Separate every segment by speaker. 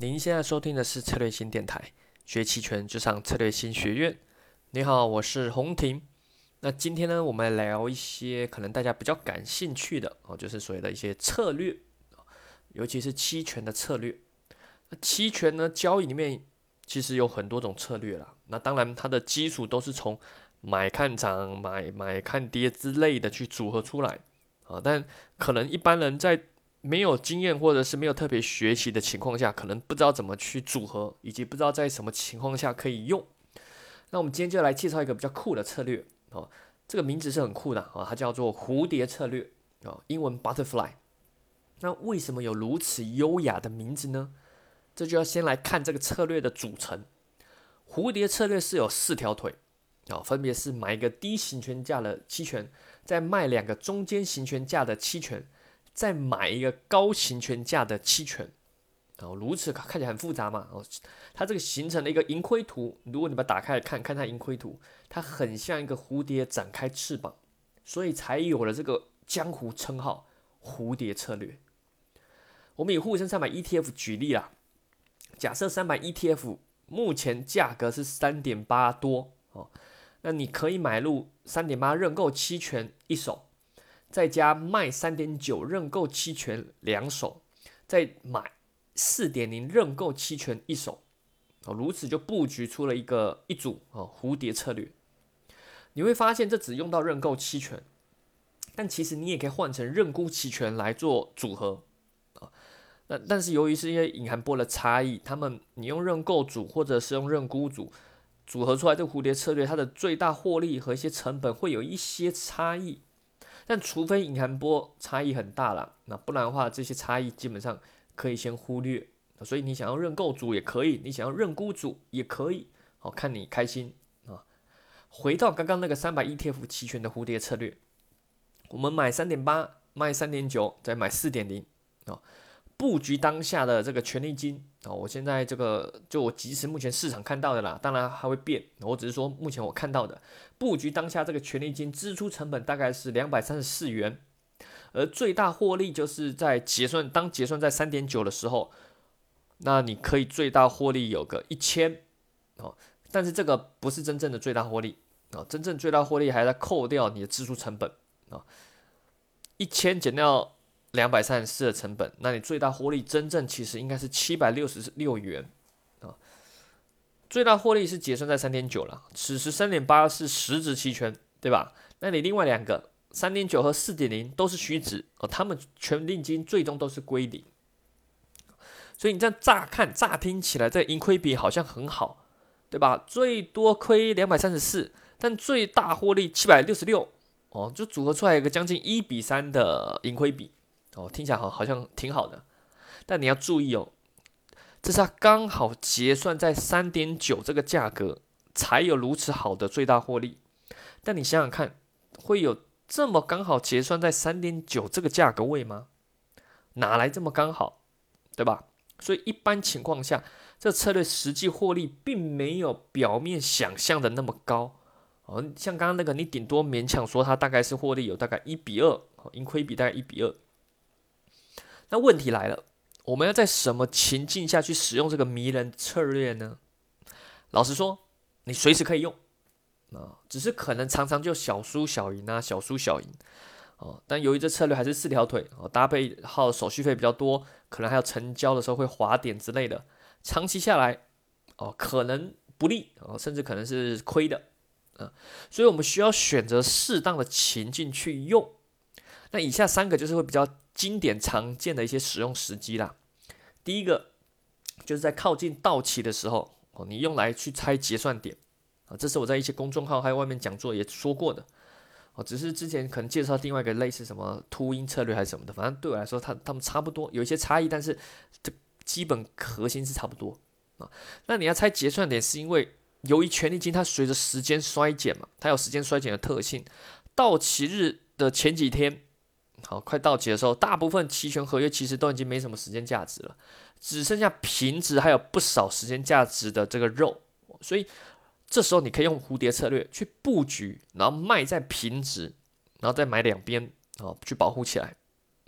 Speaker 1: 您现在收听的是策略新电台，学期权就上策略新学院。你好，我是洪婷。那今天呢，我们来聊一些可能大家比较感兴趣的哦，就是所谓的一些策略，尤其是期权的策略。那期权呢，交易里面其实有很多种策略啦。那当然，它的基础都是从买看涨、买买看跌之类的去组合出来啊。但可能一般人在没有经验或者是没有特别学习的情况下，可能不知道怎么去组合，以及不知道在什么情况下可以用。那我们今天就来介绍一个比较酷的策略哦，这个名字是很酷的啊，它叫做蝴蝶策略啊，英文 butterfly。那为什么有如此优雅的名字呢？这就要先来看这个策略的组成。蝴蝶策略是有四条腿啊，分别是买一个低行权价的期权，再卖两个中间行权价的期权。再买一个高行权价的期权，哦，如此看起来很复杂嘛，哦，它这个形成的一个盈亏图，如果你把它打开来看，看它盈亏图，它很像一个蝴蝶展开翅膀，所以才有了这个江湖称号——蝴蝶策略。我们以沪深三百 ETF 举例啦，假设三百 ETF 目前价格是三点八多哦，那你可以买入三点八认购期权一手。再加卖三点九认购期权两手，再买四点零认购期权一手，哦，如此就布局出了一个一组哦蝴蝶策略。你会发现这只用到认购期权，但其实你也可以换成认沽期权来做组合啊。那但是由于是因为隐含波的差异，他们你用认购组或者是用认沽组组合出来这蝴蝶策略，它的最大获利和一些成本会有一些差异。但除非隐含波差异很大了，那不然的话，这些差异基本上可以先忽略。所以你想要认购组也可以，你想要认沽组也可以，好看你开心啊。回到刚刚那个三百 ETF 期权的蝴蝶策略，我们买三点八，卖三点九，再买四点零啊。布局当下的这个权利金啊，我现在这个就我即时目前市场看到的啦，当然还会变，我只是说目前我看到的布局当下这个权利金支出成本大概是两百三十四元，而最大获利就是在结算当结算在三点九的时候，那你可以最大获利有个一千哦，但是这个不是真正的最大获利啊，真正最大获利还在扣掉你的支出成本啊，一千减掉。两百三十四的成本，那你最大获利真正其实应该是七百六十六元啊。最大获利是结算在三点九了，此时三点八是实值期权，对吧？那你另外两个三点九和四点零都是虚值哦，他们全定金最终都是归零。所以你这样乍看乍听起来，这盈亏比好像很好，对吧？最多亏两百三十四，但最大获利七百六十六哦，就组合出来一个将近一比三的盈亏比。哦，听起来好好像挺好的，但你要注意哦，这是它刚好结算在三点九这个价格，才有如此好的最大获利。但你想想看，会有这么刚好结算在三点九这个价格位吗？哪来这么刚好，对吧？所以一般情况下，这策略实际获利并没有表面想象的那么高。哦，像刚刚那个，你顶多勉强说它大概是获利有大概一比二，盈亏比大概一比二。那问题来了，我们要在什么情境下去使用这个迷人策略呢？老实说，你随时可以用啊，只是可能常常就小输小赢啊，小输小赢哦。但由于这策略还是四条腿哦，搭配耗手续费比较多，可能还有成交的时候会滑点之类的，长期下来哦，可能不利哦，甚至可能是亏的啊。所以我们需要选择适当的情境去用。那以下三个就是会比较经典常见的一些使用时机啦。第一个就是在靠近到期的时候哦，你用来去猜结算点啊，这是我在一些公众号还有外面讲座也说过的哦。只是之前可能介绍另外一个类似什么秃鹰策略还是什么的，反正对我来说，它它们差不多，有一些差异，但是这基本核心是差不多啊。那你要猜结算点，是因为由于权利金它随着时间衰减嘛，它有时间衰减的特性，到期日的前几天。好，快到期的时候，大部分期权合约其实都已经没什么时间价值了，只剩下平值还有不少时间价值的这个肉，所以这时候你可以用蝴蝶策略去布局，然后卖在平值，然后再买两边啊，去保护起来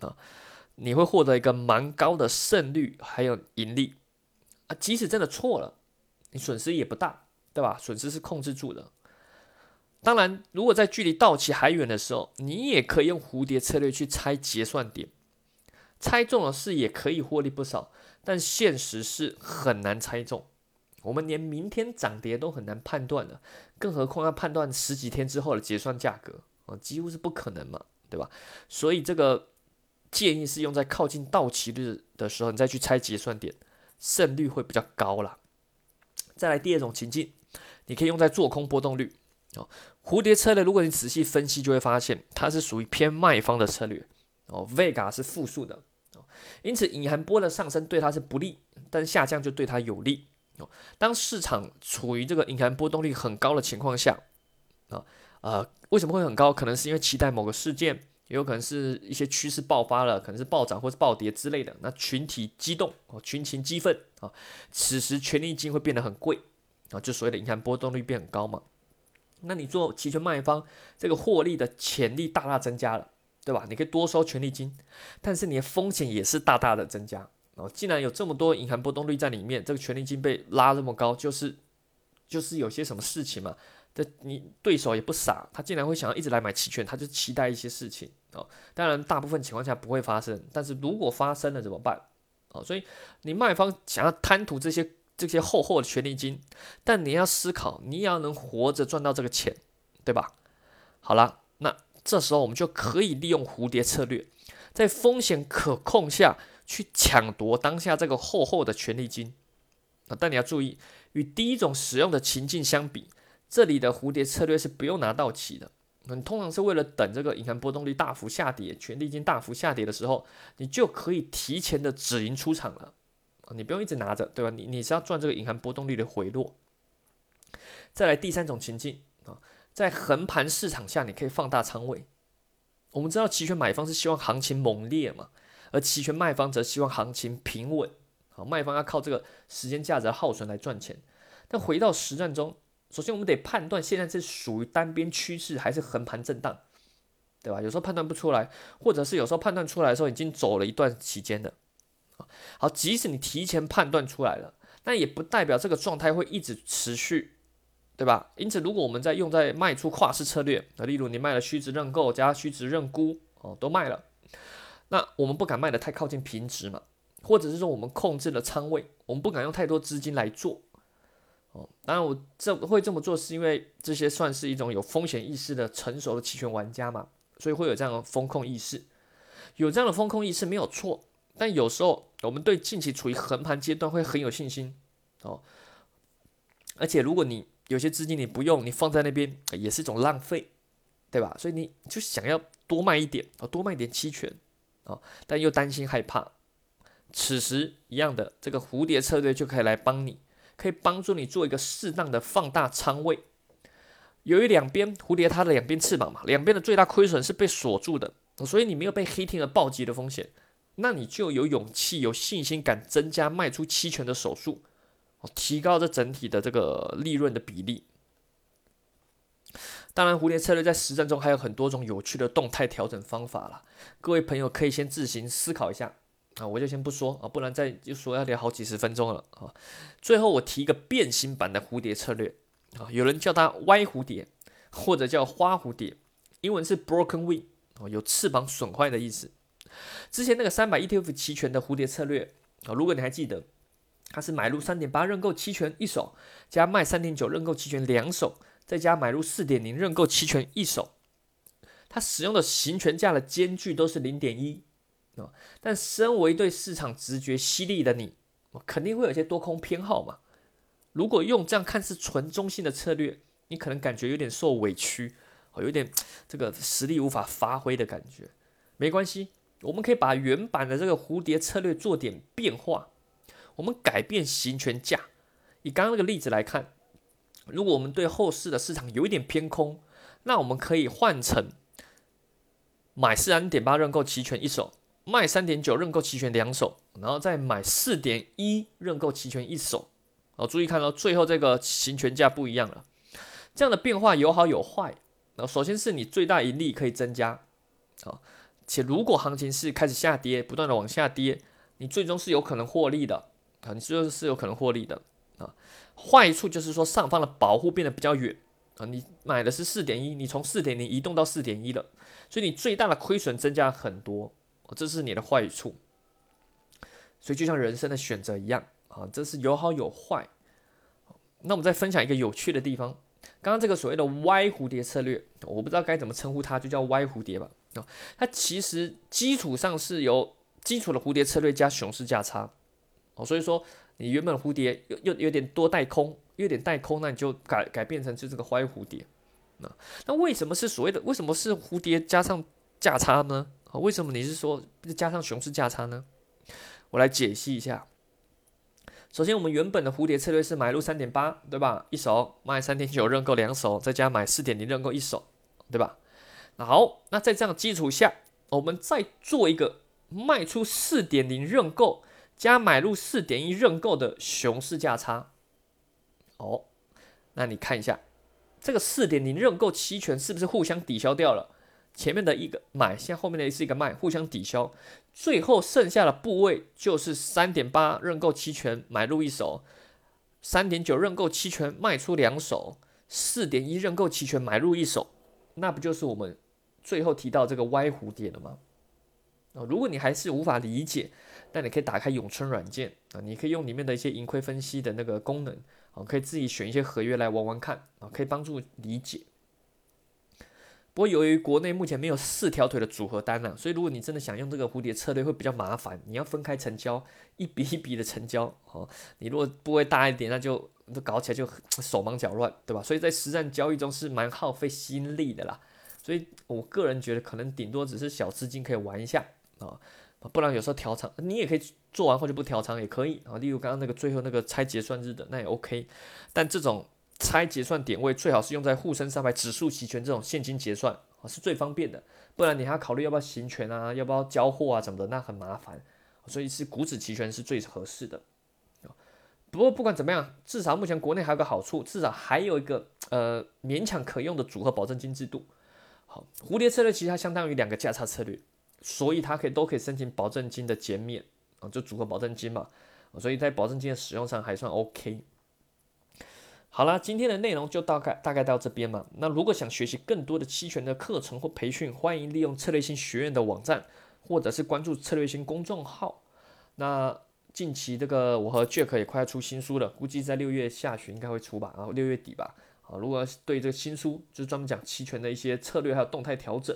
Speaker 1: 啊，你会获得一个蛮高的胜率还有盈利啊，即使真的错了，你损失也不大，对吧？损失是控制住的。当然，如果在距离到期还远的时候，你也可以用蝴蝶策略去猜结算点，猜中了是也可以获利不少，但现实是很难猜中。我们连明天涨跌都很难判断的，更何况要判断十几天之后的结算价格啊，几乎是不可能嘛，对吧？所以这个建议是用在靠近到期日的时候，你再去猜结算点，胜率会比较高啦。再来第二种情境，你可以用在做空波动率哦。蝴蝶策略，如果你仔细分析，就会发现它是属于偏卖方的策略哦。Vega 是负数的哦，因此隐含波的上升对它是不利，但下降就对它有利哦。当市场处于这个隐含波动率很高的情况下啊，呃，为什么会很高？可能是因为期待某个事件，也有可能是一些趋势爆发了，可能是暴涨或是暴跌之类的。那群体激动哦，群情激愤啊，此时权利金会变得很贵啊，就所谓的隐含波动率变很高嘛。那你做期权卖方，这个获利的潜力大大增加了，对吧？你可以多收权利金，但是你的风险也是大大的增加。哦，既然有这么多隐含波动率在里面，这个权利金被拉这么高，就是就是有些什么事情嘛。这你对手也不傻，他竟然会想要一直来买期权，他就期待一些事情哦。当然，大部分情况下不会发生，但是如果发生了怎么办？哦，所以你卖方想要贪图这些。这些厚厚的权利金，但你要思考，你也要能活着赚到这个钱，对吧？好了，那这时候我们就可以利用蝴蝶策略，在风险可控下去抢夺当下这个厚厚的权利金啊！但你要注意，与第一种使用的情境相比，这里的蝴蝶策略是不用拿到期的，你通常是为了等这个银行波动率大幅下跌、权利金大幅下跌的时候，你就可以提前的止盈出场了。你不用一直拿着，对吧？你你是要赚这个银行波动率的回落。再来第三种情境啊，在横盘市场下，你可以放大仓位。我们知道期权买方是希望行情猛烈嘛，而期权卖方则希望行情平稳。好，卖方要靠这个时间价值的耗损来赚钱。但回到实战中，首先我们得判断现在是属于单边趋势还是横盘震荡，对吧？有时候判断不出来，或者是有时候判断出来的时候已经走了一段期间的。好，即使你提前判断出来了，那也不代表这个状态会一直持续，对吧？因此，如果我们在用在卖出跨市策略，那例如你卖了虚值认购加虚值认沽，哦，都卖了，那我们不敢卖的太靠近平值嘛，或者是说我们控制了仓位，我们不敢用太多资金来做，哦，当然我这会这么做是因为这些算是一种有风险意识的成熟的期权玩家嘛，所以会有这样的风控意识，有这样的风控意识没有错。但有时候我们对近期处于横盘阶段会很有信心哦，而且如果你有些资金你不用，你放在那边也是一种浪费，对吧？所以你就想要多卖一点哦，多卖点期权哦，但又担心害怕。此时一样的这个蝴蝶策略就可以来帮你，可以帮助你做一个适当的放大仓位。由于两边蝴蝶它的两边翅膀嘛，两边的最大亏损是被锁住的，所以你没有被黑天鹅暴击的风险。那你就有勇气、有信心，敢增加卖出期权的手数，哦，提高这整体的这个利润的比例。当然，蝴蝶策略在实战中还有很多种有趣的动态调整方法了，各位朋友可以先自行思考一下啊，我就先不说啊，不然再就说要聊好几十分钟了啊。最后我提一个变形版的蝴蝶策略啊，有人叫它歪蝴蝶，或者叫花蝴蝶，英文是 broken wing，哦，有翅膀损坏的意思。之前那个三百 ETF 期权的蝴蝶策略啊，如果你还记得，它是买入三点八认购期权一手，加卖三点九认购期权两手，再加买入四点零认购期权一手，它使用的行权价的间距都是零点一啊。但身为对市场直觉犀利的你，肯定会有些多空偏好嘛。如果用这样看似纯中性的策略，你可能感觉有点受委屈，哦，有点这个实力无法发挥的感觉。没关系。我们可以把原版的这个蝴蝶策略做点变化，我们改变行权价。以刚刚那个例子来看，如果我们对后市的市场有一点偏空，那我们可以换成买三点八认购期权一手，卖三点九认购期权两手，然后再买四点一认购期权一手。哦，注意看到最后这个行权价不一样了。这样的变化有好有坏。那首先是你最大盈利可以增加，好。且如果行情是开始下跌，不断的往下跌，你最终是有可能获利的啊，你是是有可能获利的啊。坏处就是说上方的保护变得比较远啊，你买的是四点一，你从四点零移动到四点一了，所以你最大的亏损增加很多，这是你的坏处。所以就像人生的选择一样啊，这是有好有坏。那我们再分享一个有趣的地方，刚刚这个所谓的 Y 蝴蝶策略，我不知道该怎么称呼它，就叫 Y 蝴蝶吧。啊，它其实基础上是由基础的蝴蝶策略加熊市价差。哦，所以说你原本蝴蝶又又有点多带空，有点带空，那你就改改变成就这个 Y 蝴蝶。那那为什么是所谓的为什么是蝴蝶加上价差呢？啊，为什么你是说加上熊市价差呢？我来解析一下。首先，我们原本的蝴蝶策略是买入三点八，对吧？一手卖三点九，认购两手，再加买四点零，认购一手，对吧？好，那在这样基础下，我们再做一个卖出四点零认购加买入四点一认购的熊市价差。哦，那你看一下，这个四点零认购期权是不是互相抵消掉了？前面的一个买，现在后面的是一个卖，互相抵消，最后剩下的部位就是三点八认购期权买入一手，三点九认购期权卖出两手，四点一认购期权买入一手，那不就是我们最后提到这个歪蝴蝶了吗？啊，如果你还是无法理解，那你可以打开永春软件啊，你可以用里面的一些盈亏分析的那个功能啊，可以自己选一些合约来玩玩看啊，可以帮助理解。不过由于国内目前没有四条腿的组合单啊，所以如果你真的想用这个蝴蝶策略会比较麻烦，你要分开成交，一笔一笔的成交哦。你如果部位大一点，那就搞起来就手忙脚乱，对吧？所以在实战交易中是蛮耗费心力的啦。所以我个人觉得可能顶多只是小资金可以玩一下啊，不然有时候调仓你也可以做完或者不调仓也可以啊。例如刚刚那个最后那个拆结算日的那也 OK，但这种。拆结算点位最好是用在沪深三百指数期权这种现金结算啊，是最方便的。不然你还要考虑要不要行权啊，要不要交货啊什么的，那很麻烦。所以是股指期权是最合适的。不过不管怎么样，至少目前国内还有个好处，至少还有一个呃勉强可用的组合保证金制度。好，蝴蝶策略其实它相当于两个价差策略，所以它可以都可以申请保证金的减免啊，就组合保证金嘛。所以在保证金的使用上还算 OK。好了，今天的内容就大概大概到这边嘛。那如果想学习更多的期权的课程或培训，欢迎利用策略性学院的网站，或者是关注策略性公众号。那近期这个我和 Jack 也快要出新书了，估计在六月下旬应该会出吧，然后六月底吧。啊，如果对这个新书就是专门讲期权的一些策略还有动态调整，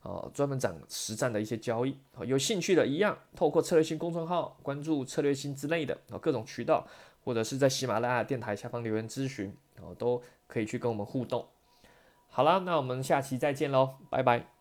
Speaker 1: 啊，专门讲实战的一些交易，啊，有兴趣的一样，透过策略性公众号关注策略性之类的啊各种渠道。或者是在喜马拉雅电台下方留言咨询，然后，都可以去跟我们互动。好了，那我们下期再见喽，拜拜。